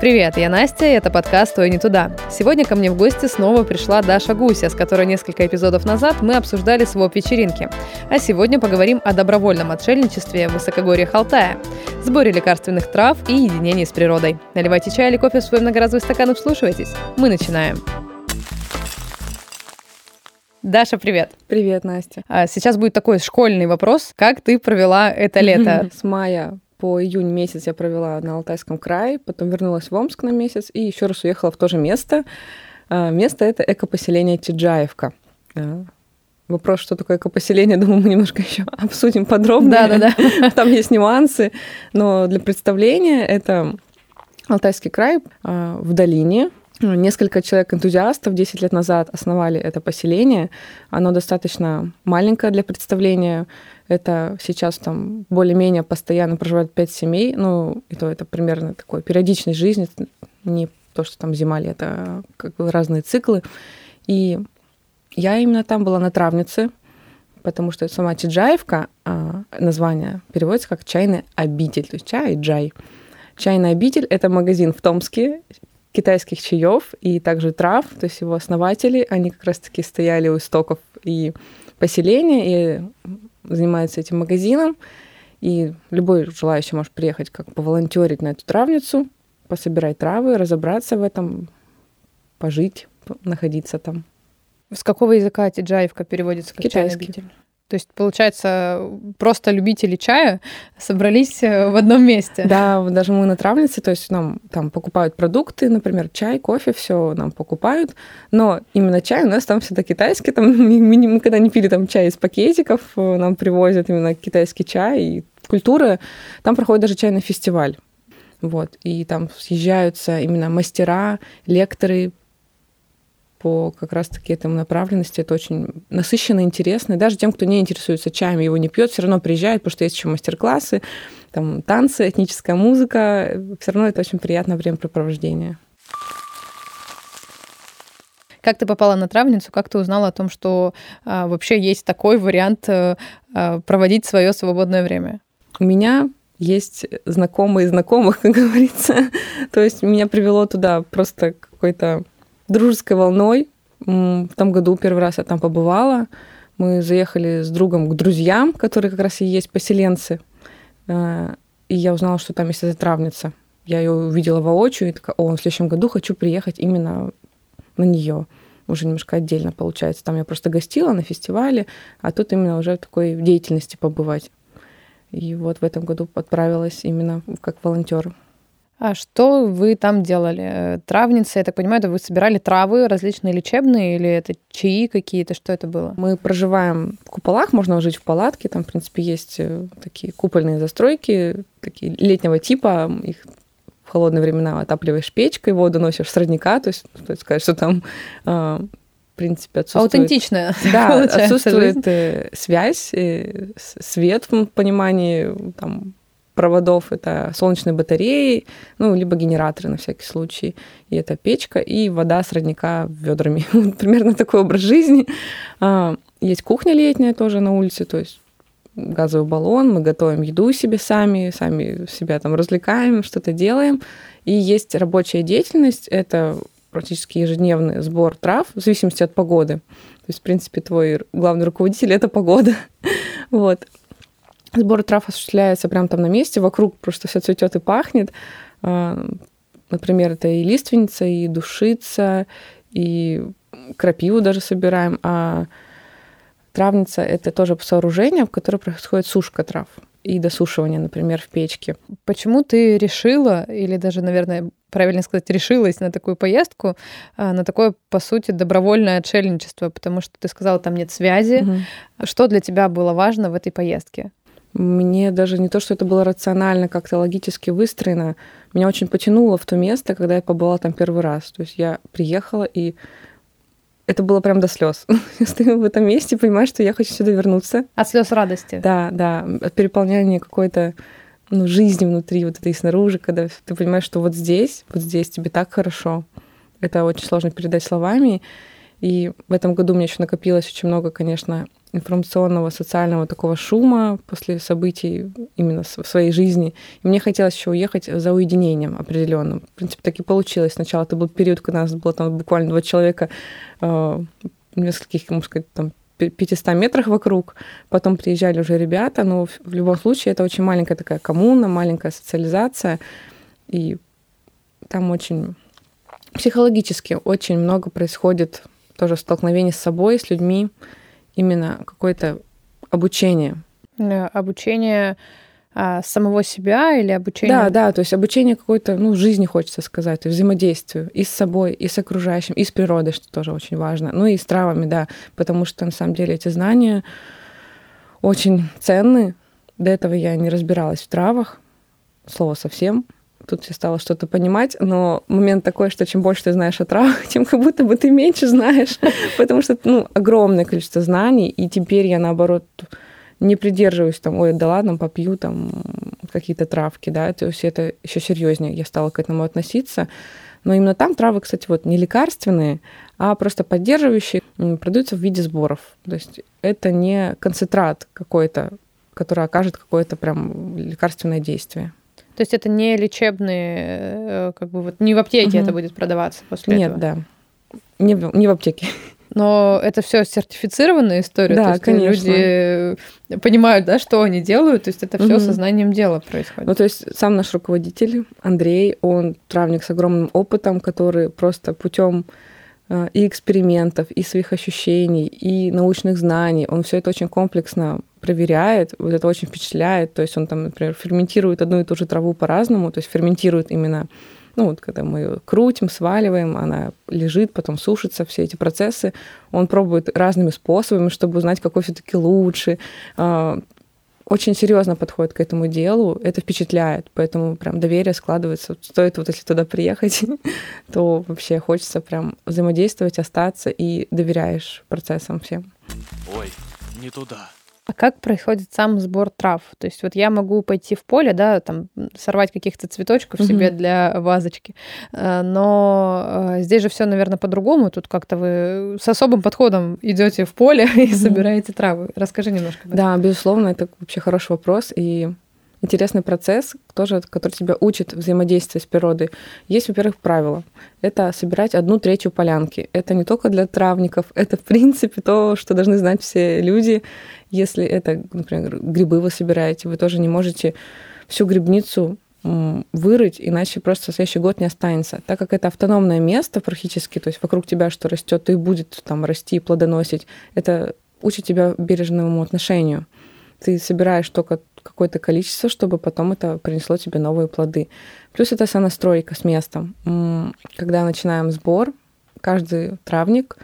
Привет, я Настя, и это подкаст «Ой, не туда». Сегодня ко мне в гости снова пришла Даша Гуся, с которой несколько эпизодов назад мы обсуждали своп-вечеринки. А сегодня поговорим о добровольном отшельничестве в высокогорье Алтая, сборе лекарственных трав и единении с природой. Наливайте чай или кофе в свой многоразовый стакан и вслушивайтесь. Мы начинаем. Даша, привет. Привет, Настя. А Сейчас будет такой школьный вопрос. Как ты провела это лето? С мая по июнь месяц я провела на Алтайском крае, потом вернулась в Омск на месяц и еще раз уехала в то же место. А, Место это экопоселение Тиджаевка. А, Вопрос, что такое экопоселение, думаю, мы немножко еще обсудим подробнее. Да-да-да. Там есть нюансы, но для представления это Алтайский край а, в долине. Несколько человек-энтузиастов 10 лет назад основали это поселение. Оно достаточно маленькое для представления. Это сейчас там более-менее постоянно проживают 5 семей. Ну, и то это примерно такой периодичность жизни. Не то, что там зима-лето, а как бы разные циклы. И я именно там была на травнице, потому что сама Чиджаевка, а, название переводится как чайный обитель, то есть чай и джай. Чайный обитель — это магазин в Томске китайских чаев и также трав, то есть его основатели, они как раз-таки стояли у истоков и поселения, и занимаются этим магазином, и любой желающий может приехать как поволонтерить на эту травницу, пособирать травы, разобраться в этом, пожить, находиться там. С какого языка тиджаевка переводится как Китайский. То есть, получается, просто любители чая собрались э, в одном месте. Да, даже мы на травнице, то есть нам там покупают продукты, например, чай, кофе, все нам покупают, но именно чай у нас там всегда китайский, там мы, никогда не пили там чай из пакетиков, э, нам привозят именно китайский чай и культура. Там проходит даже чайный фестиваль. Вот, и там съезжаются именно мастера, лекторы по как раз-таки этому направленности. Это очень насыщенно, интересно. И даже тем, кто не интересуется чаем, его не пьет, все равно приезжает, потому что есть еще мастер-классы, там танцы, этническая музыка. Все равно это очень приятное времяпрепровождение. Как ты попала на травницу? Как ты узнала о том, что а, вообще есть такой вариант э, а, проводить свое свободное время? У меня есть знакомые знакомых, как говорится. То есть меня привело туда просто какой-то дружеской волной. В том году первый раз я там побывала. Мы заехали с другом к друзьям, которые как раз и есть поселенцы. Э, И я узнала, что там есть эта травница. Я ее увидела воочию и такая, о, в следующем году хочу приехать именно на нее. Уже немножко отдельно получается. Там я просто гостила на фестивале, а тут именно уже в такой деятельности побывать. И вот в этом году отправилась именно как волонтер. А что вы там делали? Травница, я так понимаю, это вы собирали травы различные лечебные или это чаи какие-то? Что это было? Мы проживаем в куполах, можно жить в палатке. Там, в принципе, есть э, такие купольные застройки, такие летнего типа. Их в холодные времена отапливаешь печкой, воду носишь с родника. То есть, стоит сказать, что там, а, в принципе, отсутствует... Аутентичная. Да, отсутствует жизнь. э, связь, э, свет в понимании там, проводов. Это солнечные батареи, ну, либо генераторы на всякий случай. И это печка, и вода с родника ведрами. Примерно такой образ жизни. А, Есть кухня летняя тоже на улице, то есть газовый баллон, мы готовим еду себе сами, сами себя там развлекаем, что-то делаем. И есть рабочая деятельность, это практически ежедневный сбор трав в зависимости от погоды. То есть, в принципе, твой главный руководитель — это погода. Вот. Сбор трав осуществляется прямо там на месте, вокруг просто все цветет и пахнет. А, Например, это и лиственница, и душица, и крапиву даже собираем. А травница — это тоже сооружение, в котором происходит сушка трав и досушивание, например, в печке. Почему ты решила, или даже, наверное, правильно сказать, решилась на такую поездку, а, на такое, по сути, добровольное отшельничество? Потому что ты сказала, там нет связи. Мгм. Что для тебя было важно в этой поездке? Мне даже не то, что это было рационально, как-то логически выстроено. Меня очень потянуло в то место, когда я побывала там первый раз. То есть я приехала, и это было прям до слез. Я стою в этом месте, понимаю, что я хочу сюда вернуться. От слез радости. Да, да, от переполняния какой-то ну, жизни внутри, вот этой снаружи, когда ты понимаешь, что вот здесь, вот здесь тебе так хорошо. это очень сложно передать словами. И в этом году у меня еще накопилось очень много, конечно, информационного, социального такого шума после событий именно в своей жизни. И мне хотелось еще уехать за уединением определенным. В принципе, так и получилось. Сначала это был период, когда нас было там буквально два человека э, в нескольких, можно сказать, там 500 метрах вокруг, потом приезжали уже ребята, но в любом случае это очень маленькая такая коммуна, маленькая социализация, и там очень психологически очень много происходит тоже столкновений с собой, с людьми, именно какое-то обучение. Э, обучение а, самого себя или обучение? Да, да, то есть обучение какой-то, ну, жизни, хочется сказать, взаимодействию и с собой, и с окружающим, и с природой, что тоже очень важно, ну и с травами, да, потому что на самом деле эти знания очень ценны. До этого я не разбиралась в травах, слово совсем, тут я стала что-то понимать, но момент такой, что чем больше ты знаешь о травах, тем как будто бы ты меньше знаешь, потому что, ну, огромное количество знаний, и теперь я, наоборот, не придерживаюсь там, ой, да ладно, попью там какие-то травки, да, то есть это еще серьезнее я стала к этому относиться. Но именно там травы, кстати, вот не лекарственные, а просто поддерживающие, продаются в виде сборов. То есть это не концентрат какой-то, который окажет какое-то прям лекарственное действие. То есть это не лечебные, э, как бы вот не в аптеке угу. это будет продаваться после Нет, этого? Нет, да. Не в, не в аптеке. Но это все сертифицированная история. Да, то есть конечно. Люди понимают, да, что они делают. То есть это все угу. сознанием дела происходит. Ну, то есть сам наш руководитель Андрей, он травник с огромным опытом, который просто путем и экспериментов, и своих ощущений, и научных знаний. Он все это очень комплексно проверяет, вот это очень впечатляет. То есть он там, например, ферментирует одну и ту же траву по-разному, то есть ферментирует именно, ну вот когда мы ее крутим, сваливаем, она лежит, потом сушится, все эти процессы. Он пробует разными способами, чтобы узнать, какой все-таки лучше. Очень серьезно подходит к этому делу, это впечатляет, поэтому прям доверие складывается. Стоит вот если туда приехать, то вообще хочется прям взаимодействовать, остаться и доверяешь процессам всем. Ой, не туда. А как происходит сам сбор трав? То есть вот я могу пойти в поле, да, там сорвать каких-то цветочков mm-hmm. себе для вазочки, э, но э, здесь же все, наверное, по-другому. Тут как-то вы с особым подходом идете в поле и mm-hmm. собираете травы. Расскажи немножко. Да, безусловно, это вообще хороший вопрос и интересный процесс, тоже, который тебя учит взаимодействовать с природой. Есть, во-первых, правило. Это собирать одну третью полянки. Это не только для травников, это, в принципе, то, что должны знать все люди. Если это, например, грибы вы собираете, вы тоже не можете всю грибницу вырыть, иначе просто следующий год не останется. Так как это автономное место практически, то есть вокруг тебя что растет, то и будет там расти и плодоносить, это учит тебя бережному отношению. Ты собираешь только какое-то количество, чтобы потом это принесло тебе новые плоды. Плюс это сонастройка с местом. Когда начинаем сбор, каждый травник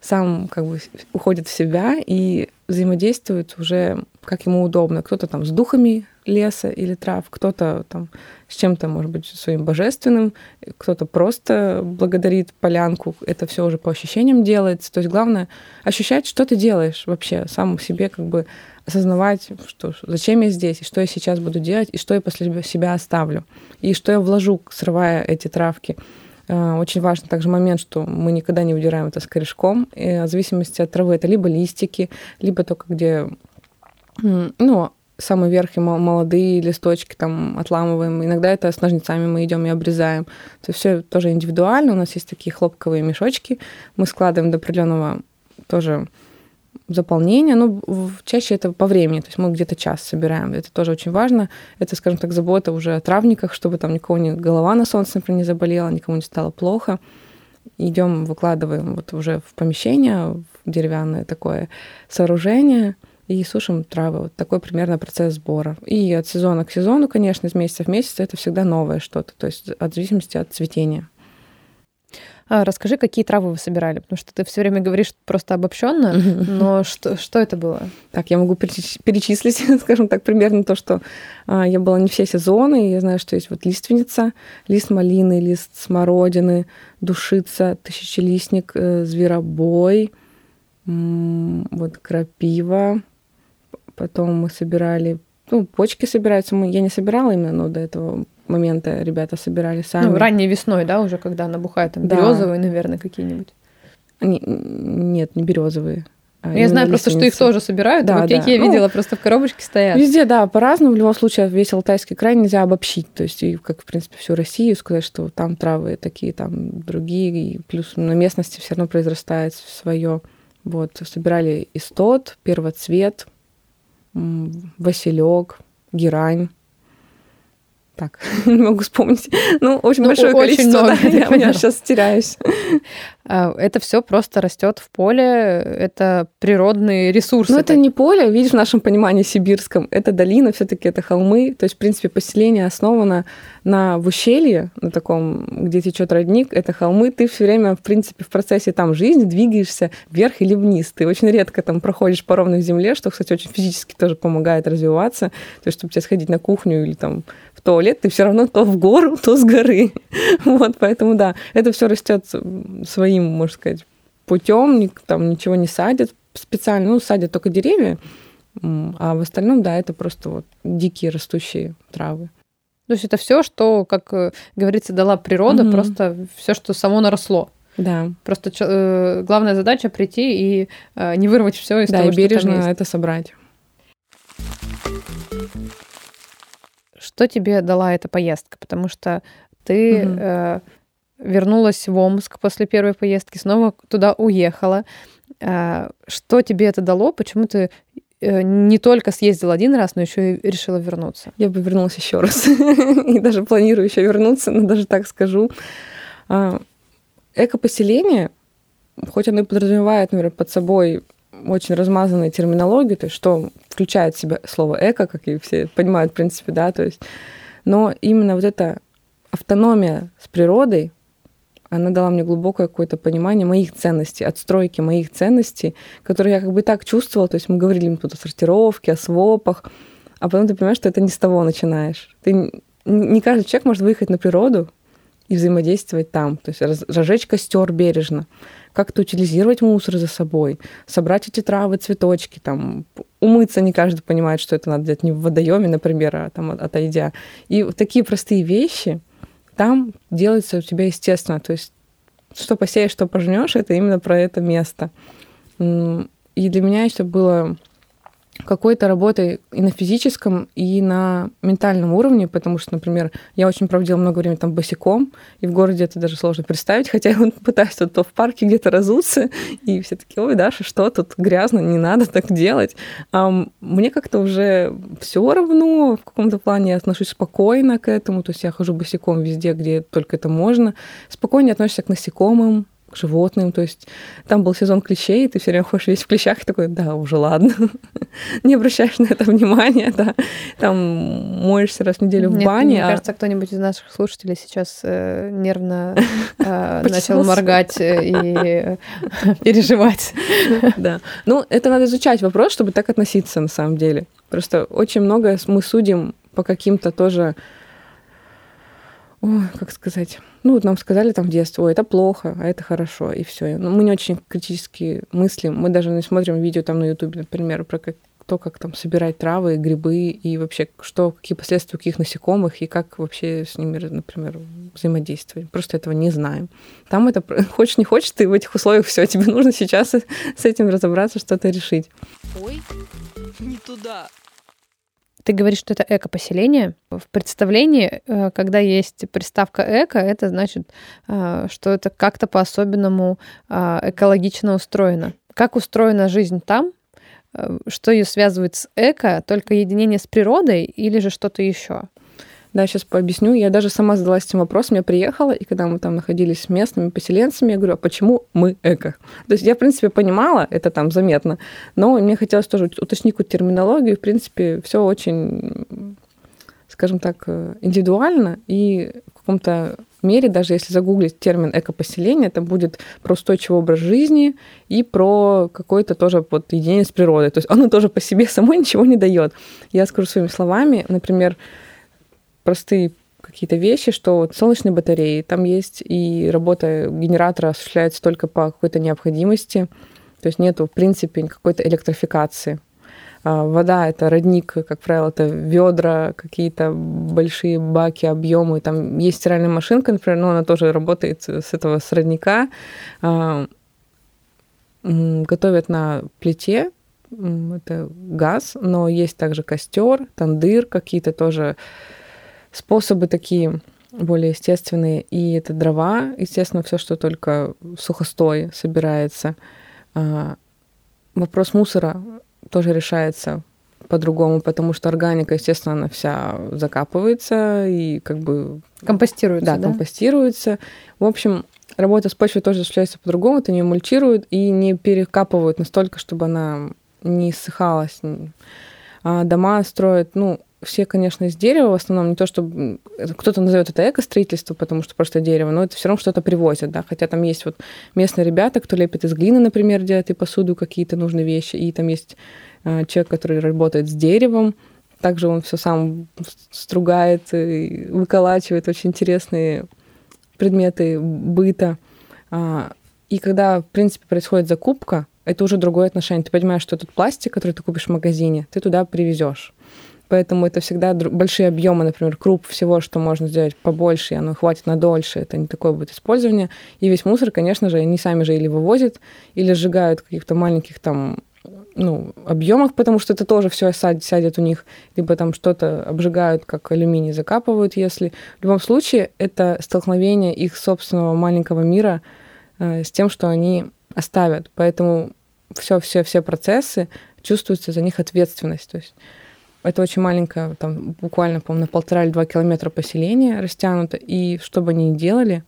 сам как бы уходит в себя и взаимодействует уже как ему удобно. Кто-то там с духами леса или трав, кто-то там с чем-то, может быть, своим божественным, кто-то просто благодарит полянку. Это все уже по ощущениям делается. То есть главное ощущать, что ты делаешь вообще, сам себе как бы осознавать, что, зачем я здесь, и что я сейчас буду делать, и что я после себя оставлю, и что я вложу, срывая эти травки. А, очень важный также момент, что мы никогда не удираем это с корешком. И в зависимости от травы это либо листики, либо только где ну, самый верх и молодые листочки там отламываем. Иногда это с ножницами мы идем и обрезаем. То есть все тоже индивидуально. У нас есть такие хлопковые мешочки. Мы складываем до определенного тоже заполнения, ну, чаще это по времени, то есть мы где-то час собираем, это тоже очень важно. Это, скажем так, забота уже о травниках, чтобы там никого не голова на солнце, например, не заболела, никому не стало плохо. Идем, выкладываем вот уже в помещение, в деревянное такое сооружение, и сушим травы. Вот такой примерно процесс сбора. И от сезона к сезону, конечно, из месяца в месяц это всегда новое что-то, то есть от зависимости от цветения. А, расскажи, какие травы вы собирали, потому что ты все время говоришь просто обобщенно, но что, что это было? Так, я могу перечислить, скажем так, примерно то, что а, я была не все сезоны. Я знаю, что есть вот лиственница, лист малины, лист смородины, душица, тысячелистник, э, зверобой, вот крапива. Потом мы собирали, ну, почки собираются. Мы, я не собирала именно, но до этого момента ребята собирали сами. Ну, ранней весной, да, уже когда набухают там Да. березовые, наверное, какие-нибудь. Не- нет, не березовые. а Я именно знаю просто, что их тоже собирают. Да, в аптеке да. я Ну, видела, просто в коробочке стоят. Везде, да, по-разному. В любом случае, весь Алтайский край нельзя обобщить. То есть, и как, в принципе, всю Россию сказать, что там травы такие, там другие. И плюс на местности все равно произрастает свое. Вот, собирали истот, первоцвет, василек, герань. Так, не могу вспомнить. Ну, очень Ну, большое очень количество, много, да, я я, сейчас теряюсь. А, Это все просто растет в поле, это природные ресурсы. Но это не поле, видишь, в нашем понимании сибирском, это долина, все таки это холмы. То есть, в принципе, поселение основано на в ущелье, на таком, где течет родник, это холмы. Ты все время, в принципе, в процессе там жизни двигаешься вверх или вниз. Ты очень редко там проходишь по ровной земле, что, кстати, очень физически тоже помогает развиваться. То есть, чтобы тебе сходить на кухню или там в туалет, ты все равно то в гору, то с горы. Вот, поэтому да, это все растет своим, можно сказать, путем, там ничего не садят специально, ну, садят только деревья, а в остальном, да, это просто вот дикие растущие травы. То есть это все, что, как э, говорится, дала природа, Мгм. просто все, что само наросло. Да, Просто э, главная задача прийти и э, не вырвать все из да, того, и что там бережно есть. это собрать. Что тебе дала эта поездка? Потому что ты э, вернулась в Омск после первой поездки, снова туда уехала. А, Что тебе это дало? Почему ты э, не только съездила один раз, но еще и решила вернуться? Я бы вернулась еще раз. И даже планирую еще вернуться, но даже так скажу. А, Экопоселение, хоть оно и подразумевает, например, под собой очень размазанную терминологию, то есть что включает в себя слово эко, как и все понимают, в принципе, да, то есть, но именно вот эта автономия с природой, она дала мне глубокое какое-то понимание моих ценностей, отстройки моих ценностей, которые я как бы и так чувствовала. То есть мы говорили тут о сортировке, о свопах, а потом ты понимаешь, что это не с того начинаешь. Ты, не каждый человек может выехать на природу и взаимодействовать там. То есть раз- разжечь костер бережно, как-то утилизировать мусор за собой, собрать эти травы, цветочки, там, умыться не каждый понимает, что это надо делать не в водоеме, например, а там от- отойдя. И вот такие простые вещи там делаются у тебя естественно. То есть что посеешь, что пожнешь, это именно про это место. И для меня это было какой-то работой и на физическом, и на ментальном уровне, потому что, например, я очень проводила много времени там босиком, и в городе это даже сложно представить, хотя я пытаюсь то в парке где-то разуться, и все таки ой, Даша, что тут грязно, не надо так делать. А мне как-то уже все равно, в каком-то плане я отношусь спокойно к этому, то есть я хожу босиком везде, где только это можно, спокойнее относишься к насекомым, к животным, то есть там был сезон клещей, и ты все время ходишь весь в клещах, и такой, да, уже ладно, не обращаешь на это внимания, да, там моешься раз в неделю в бане, Мне а- кажется, кто-нибудь из наших слушателей сейчас э, нервно э, начал моргать э, и переживать. Да. Ну, это надо изучать вопрос, чтобы так относиться на самом деле. Просто очень много мы судим по каким-то тоже... Ой, как сказать? Ну, вот нам сказали там в детстве, ой, это плохо, а это хорошо, и все. Ну, мы не очень критически мыслим. Мы даже не смотрим видео там на Ютубе, например, про как, то, как там собирать травы, грибы, и вообще, что, какие последствия у каких насекомых, и как вообще с ними, например, взаимодействовать. Просто этого не знаем. Там это, хочешь не хочешь, ты в этих условиях все, тебе нужно сейчас с этим разобраться, что-то решить. Ой, не туда. Ты говоришь, что это эко-поселение. В представлении, э, когда есть приставка эко, это значит, э, что это как-то по-особенному э, экологично устроено. Как устроена жизнь там? Что ее связывает с эко? Только единение с природой или же что-то еще? Да, сейчас пообъясню. Я даже сама задалась этим вопросом. Я приехала, и когда мы там находились с местными поселенцами, я говорю, а почему мы эко? То есть я, в принципе, понимала, это там заметно, но мне хотелось тоже уточнить какую-то терминологию. В принципе, все очень, скажем так, индивидуально, и в каком-то мере, даже если загуглить термин экопоселение, это будет про устойчивый образ жизни и про какое-то тоже вот единение с природой. То есть оно тоже по себе самой ничего не дает. Я скажу своими словами, например, простые какие-то вещи, что вот солнечные батареи, там есть и работа генератора осуществляется только по какой-то необходимости, то есть нету, в принципе, какой-то электрификации. А, вода это родник, как правило, это ведра, какие-то большие баки, объемы. Там есть стиральная машинка, например, но она тоже работает с этого с родника. А, готовят на плите, это газ, но есть также костер, тандыр, какие-то тоже способы такие более естественные. И это дрова, естественно, все, что только сухостой собирается. А, вопрос мусора тоже решается по-другому, потому что органика, естественно, она вся закапывается и как бы... Компостируется, да? Да, компостируется. В общем, работа с почвой тоже осуществляется по-другому. Это не мульчируют и не перекапывают настолько, чтобы она не ссыхалась. А дома строят, ну, все, конечно, из дерева в основном, не то, что кто-то назовет это эко-строительство, потому что просто дерево, но это все равно что-то привозят, да, хотя там есть вот местные ребята, кто лепит из глины, например, делает и посуду, какие-то нужные вещи, и там есть э, человек, который работает с деревом, также он все сам стругает, и выколачивает очень интересные предметы быта. А, и когда, в принципе, происходит закупка, это уже другое отношение. Ты понимаешь, что этот пластик, который ты купишь в магазине, ты туда привезешь. Поэтому это всегда большие объемы, например, круп всего, что можно сделать побольше, и оно хватит на дольше. Это не такое будет использование. И весь мусор, конечно же, они сами же или вывозят, или сжигают в каких-то маленьких там ну, объемах, потому что это тоже все сядет у них, либо там что-то обжигают, как алюминий, закапывают, если. В любом случае, это столкновение их собственного маленького мира э, с тем, что они оставят. Поэтому все-все-все процессы чувствуется за них ответственность. То есть это очень маленькое, там буквально, по-моему, на полтора или два километра поселения растянуто, и что бы они ни делали,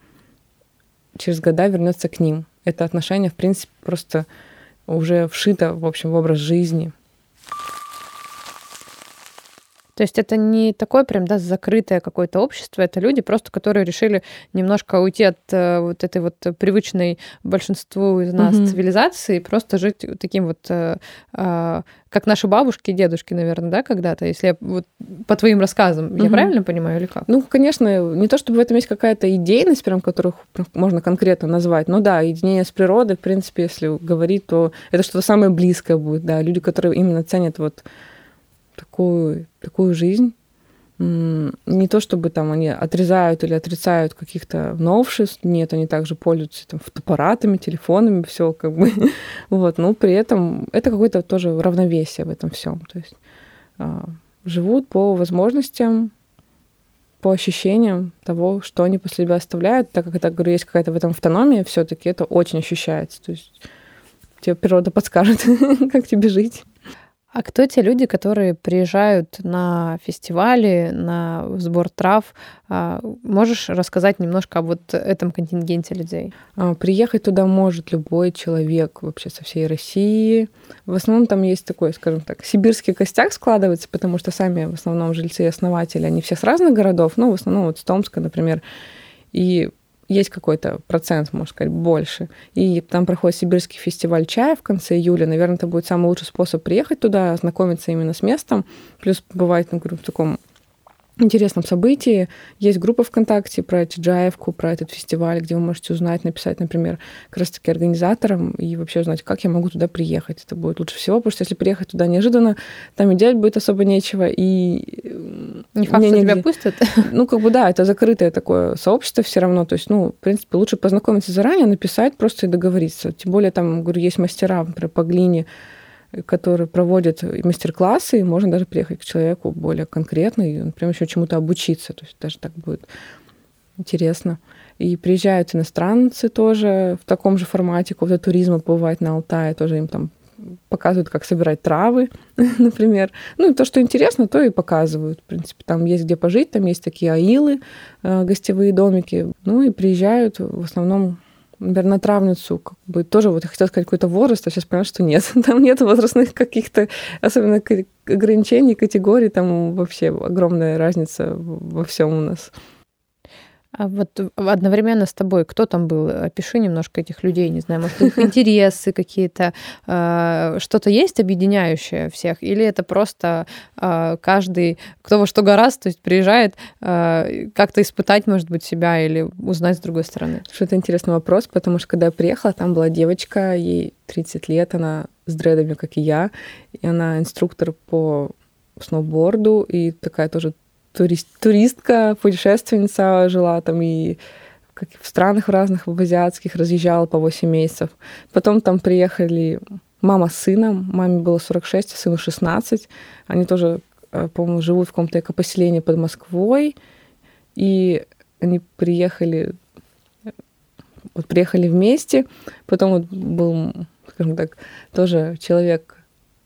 через года вернется к ним. Это отношение, в принципе, просто уже вшито, в общем, в образ жизни. То есть это не такое прям, да, закрытое какое-то общество, это люди просто, которые решили немножко уйти от э, вот этой вот привычной большинству из нас mm-hmm. цивилизации и просто жить таким вот, э, э, как наши бабушки и дедушки, наверное, да, когда-то, если я вот по твоим рассказам, mm-hmm. я правильно понимаю или как? Ну, конечно, не то чтобы в этом есть какая-то идейность, прям которых можно конкретно назвать, но да, единение с природой, в принципе, если говорить, то это что-то самое близкое будет, да, люди, которые именно ценят вот такую, такую жизнь. Не то чтобы там они отрезают или отрицают каких-то новшеств, нет, они также пользуются там фотоаппаратами, телефонами, все как бы. вот, но при этом это какое-то тоже равновесие в этом всем. То есть а, живут по возможностям, по ощущениям того, что они после себя оставляют, так как это, говорю, есть какая-то в этом автономия, все-таки это очень ощущается. То есть тебе природа подскажет, как тебе жить. А кто те люди, которые приезжают на фестивали, на сбор трав? А, можешь рассказать немножко об вот этом контингенте людей? А, приехать туда может любой человек вообще со всей России. В основном там есть такой, скажем так, сибирский костяк складывается, потому что сами в основном жильцы и основатели, они все с разных городов, ну, в основном вот с Томска, например. И есть какой-то процент, можно сказать, больше. И там проходит Сибирский фестиваль чая в конце июля. Наверное, это будет самый лучший способ приехать туда, ознакомиться именно с местом. Плюс бывает, ну, говорю, в таком интересном событии. Есть группа ВКонтакте про Чиджаевку, про этот фестиваль, где вы можете узнать, написать, например, как раз-таки организаторам и вообще узнать, как я могу туда приехать. Это будет лучше всего, потому что если приехать туда неожиданно, там и делать будет особо нечего, и... Не факт, что тебя пустят. Ну, как бы да, это закрытое такое сообщество все равно. То есть, ну, в принципе, лучше познакомиться заранее, написать просто и договориться. Тем более там, говорю, есть мастера, например, по глине, которые проводят мастер-классы, и можно даже приехать к человеку более конкретно и, например, еще чему-то обучиться. То есть даже так будет интересно. И приезжают иностранцы тоже в таком же формате, какого-то туризма бывает на Алтае, тоже им там показывают, как собирать травы, например. Ну, то, что интересно, то и показывают. В принципе, там есть где пожить, там есть такие аилы, э, гостевые домики. Ну, и приезжают в основном наверное, травницу, как бы тоже вот я хотела сказать какой-то возраст, а сейчас поняла, что нет. Там нет возрастных каких-то, особенно ограничений, категорий, там вообще огромная разница во всем у нас. А вот одновременно с тобой кто там был? Опиши немножко этих людей, не знаю, может, их интересы какие-то, а, что-то есть объединяющее всех, или это просто а, каждый, кто во что гораст, то есть приезжает а, как-то испытать, может быть, себя или узнать с другой стороны? Что это интересный вопрос, потому что когда я приехала, там была девочка, ей 30 лет, она с дредами, как и я, и она инструктор по сноуборду и такая тоже турист, туристка, путешественница, жила там и как в странах разных, в азиатских, разъезжала по 8 месяцев. Потом там приехали мама с сыном, маме было 46, а сыну 16. Они тоже, э, по-моему, живут в каком-то экопоселении под Москвой. И они приехали, вот приехали вместе. Потом вот был, скажем так, тоже человек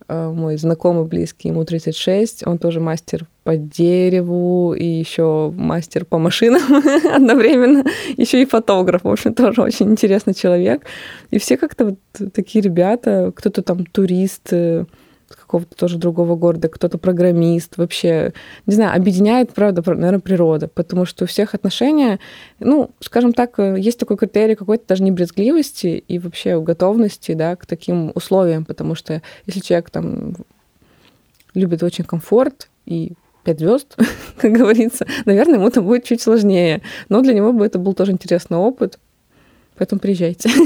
Э, мой знакомый близкий, ему 36, он тоже мастер по дереву и еще мастер по машинам одновременно, еще и фотограф, в общем, тоже очень интересный человек. И все как-то вот такие ребята, кто-то там турист, э, какого-то тоже другого города, кто-то программист, вообще, не знаю, объединяет, правда, наверное, природа, потому что у всех отношения, ну, скажем так, э, есть такой критерий какой-то даже не брезгливости и вообще готовности, да, к таким условиям, потому что если человек там любит очень комфорт и пять звезд, как говорится, наверное, ему там будет чуть сложнее. Но для него бы это был тоже интересный опыт. Поэтому приезжайте.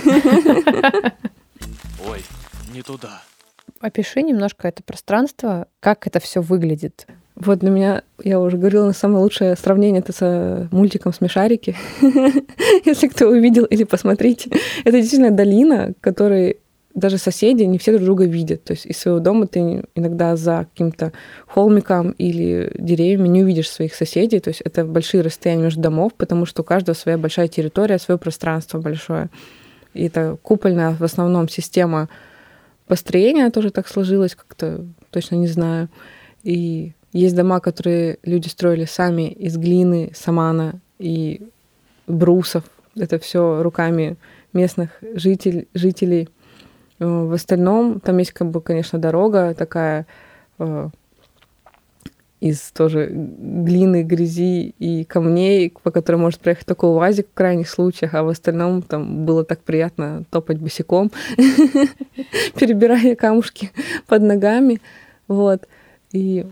Ой, не туда опиши немножко это пространство, как это все выглядит. Вот для меня, я уже говорила, самое лучшее сравнение это с мультиком «Смешарики». Если кто увидел или посмотрите. Это действительно долина, которой даже соседи не все друг друга видят. То есть из своего дома ты иногда за каким-то холмиком или деревьями не увидишь своих соседей. То есть это большие расстояния между домов, потому что у каждого своя большая территория, свое пространство большое. И это купольная в основном система построение тоже так сложилось, как-то точно не знаю. И есть дома, которые люди строили сами из глины, самана и брусов. Это все руками местных житель, жителей. Э, в остальном там есть, как бы, конечно, дорога такая э, из тоже глины, грязи и камней, по которым может проехать только УАЗик в крайних случаях, а в остальном там было так приятно топать босиком, перебирая камушки под ногами. Вот. И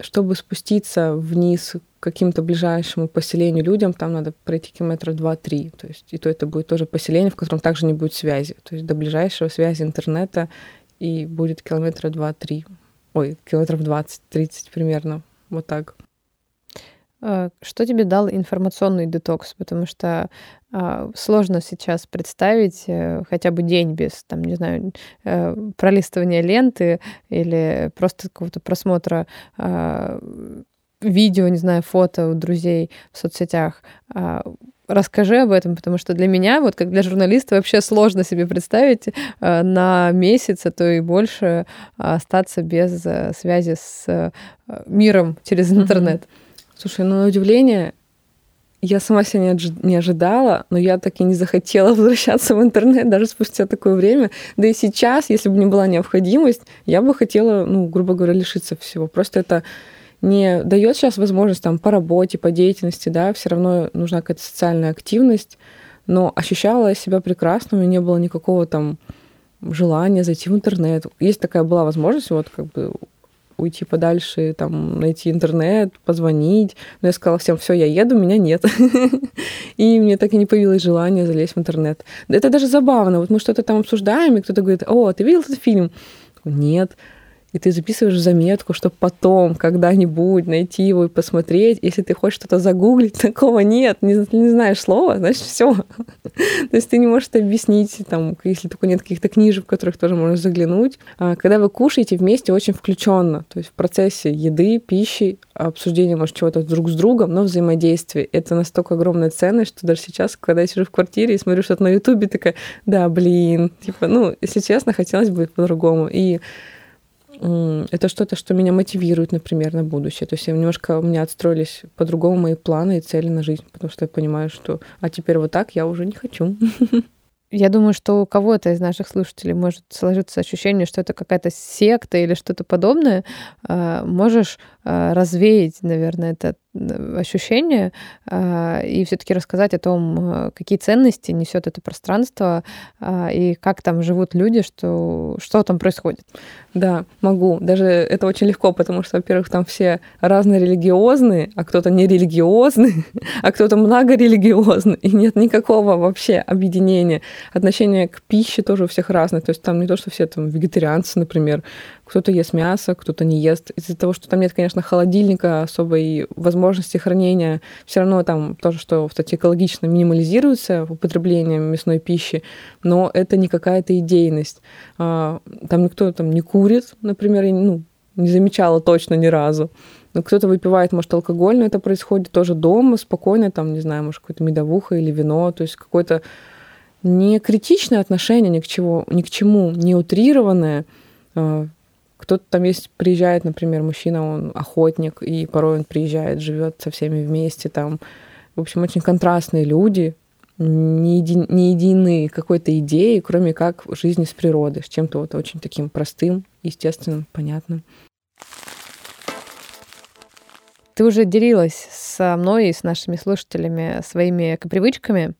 чтобы спуститься вниз к каким-то ближайшему поселению людям, там надо пройти километра два-три. То есть, и то это будет тоже поселение, в котором также не будет связи. То есть до ближайшего связи интернета и будет километра два-три ой, километров 20-30 примерно, вот так. А, что тебе дал информационный детокс? Потому что сложно сейчас представить э, хотя бы день без, там, не знаю, э, пролистывания ленты или просто какого-то просмотра а, видео, не знаю, фото у друзей в соцсетях. А, Расскажи об этом, потому что для меня, вот как для журналиста, вообще сложно себе представить э, на месяц, а то и больше остаться без связи с миром через интернет. Слушай, ну на удивление, я сама себя не ожидала, но я так и не захотела возвращаться в интернет даже спустя такое время. Да и сейчас, если бы не была необходимость, я бы хотела, ну, грубо говоря, лишиться всего. Просто это не дает сейчас возможность там по работе, по деятельности, да, все равно нужна какая-то социальная активность, но ощущала я себя прекрасно, у меня не было никакого там желания зайти в интернет. Есть такая была возможность вот как бы уйти подальше, там, найти интернет, позвонить. Но я сказала всем, все, я еду, меня нет. И мне так и не появилось желания залезть в интернет. Это даже забавно. Вот мы что-то там обсуждаем, и кто-то говорит, о, ты видел этот фильм? Нет и ты записываешь заметку, чтобы потом когда-нибудь найти его и посмотреть. Если ты хочешь что-то загуглить, такого нет, не, не знаешь слова, значит, все. То есть ты не можешь это объяснить, там, если только нет каких-то книжек, в которых тоже можно заглянуть. А когда вы кушаете вместе очень включенно, то есть в процессе еды, пищи, обсуждения, может, чего-то друг с другом, но взаимодействие. Это настолько огромная ценность, что даже сейчас, когда я сижу в квартире и смотрю что-то на Ютубе, такая, да, блин, типа, ну, если честно, хотелось бы по-другому. И это что-то, что меня мотивирует, например, на будущее. То есть немножко у меня отстроились по-другому мои планы и цели на жизнь, потому что я понимаю, что а теперь вот так я уже не хочу. Я думаю, что у кого-то из наших слушателей может сложиться ощущение, что это какая-то секта или что-то подобное. А, можешь а, развеять, наверное, этот ощущения а, и все-таки рассказать о том, какие ценности несет это пространство и как там живут люди, что, что там происходит. Да, могу. Даже это очень легко, потому что, во-первых, там все разные религиозные, а кто-то не религиозный, а кто-то многорелигиозный, и нет никакого вообще объединения. Отношение к пище тоже у всех разное. То есть там не то, что все там вегетарианцы, например, кто-то ест мясо, кто-то не ест. Из-за того, что там нет, конечно, холодильника, особой возможности хранения, все равно там тоже, что, кстати, экологично минимализируется употребление мясной пищи, но это не какая-то идейность. А, там никто там не курит, например, ну, не замечала точно ни разу. Но кто-то выпивает, может, алкоголь, но это происходит тоже дома, спокойно, там, не знаю, может, какое-то медовуха или вино, то есть какое-то не критичное отношение ни к, чему, ни к чему, не утрированное, а, кто-то там есть, приезжает, например, мужчина, он охотник, и порой он приезжает, живет со всеми вместе там. В общем, очень контрастные люди, не, еди, не единые какой-то идеи, кроме как жизни с природой, с чем-то вот очень таким простым, естественным, понятным. Ты уже делилась со мной и с нашими слушателями своими привычками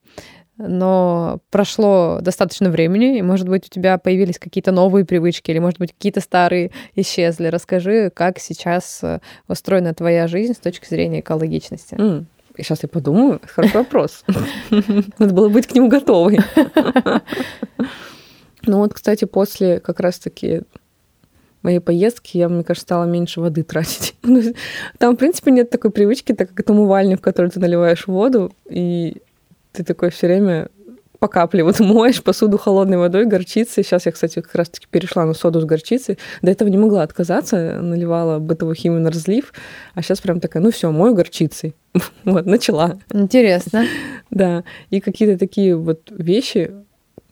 но прошло достаточно времени, и, может быть, у тебя появились какие-то новые привычки, или, может быть, какие-то старые исчезли. Расскажи, как сейчас э, устроена твоя жизнь с точки зрения экологичности. Mm. Сейчас я подумаю. Хороший вопрос. Надо было быть к нему готовой. Ну вот, кстати, после как раз-таки моей поездки я, мне кажется, стала меньше воды тратить. Там, в принципе, нет такой привычки, так как это умывальник, в который ты наливаешь воду, и ты такой все время по капле вот моешь посуду холодной водой, горчицей. Сейчас я, кстати, как раз-таки перешла на соду с горчицей. До этого не могла отказаться, наливала бытовую химию на разлив, а сейчас прям такая, ну все, мою горчицей. вот, начала. Интересно. да, и какие-то такие вот вещи,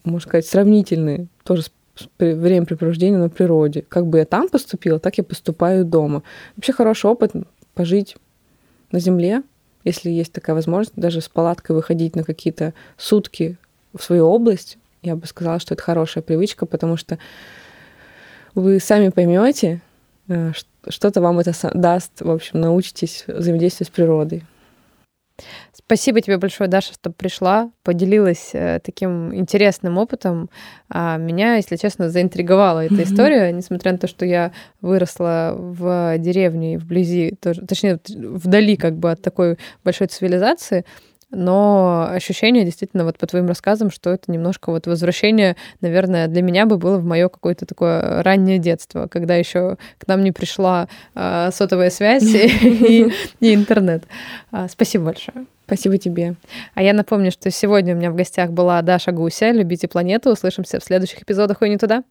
можно сказать, сравнительные, тоже с времяпрепровождения на природе. Как бы я там поступила, так я поступаю дома. Вообще хороший опыт пожить на земле, если есть такая возможность, даже с палаткой выходить на какие-то сутки в свою область, я бы сказала, что это хорошая привычка, потому что вы сами поймете, э, что-то вам это даст, в общем, научитесь взаимодействовать с природой. Спасибо тебе большое, Даша, что пришла, поделилась э, таким интересным опытом. А меня, если честно, заинтриговала эта история, несмотря на то, что я выросла в деревне и вблизи, тоже, точнее, вдали как бы от такой большой цивилизации но ощущение действительно вот по твоим рассказам, что это немножко вот возвращение, наверное, для меня бы было в мое какое-то такое раннее детство, когда еще к нам не пришла э, сотовая связь и, интернет. А, спасибо большое. Спасибо тебе. А я напомню, что сегодня у меня в гостях была Даша Гуся. Любите планету. Услышимся в следующих эпизодах «Ой, не туда».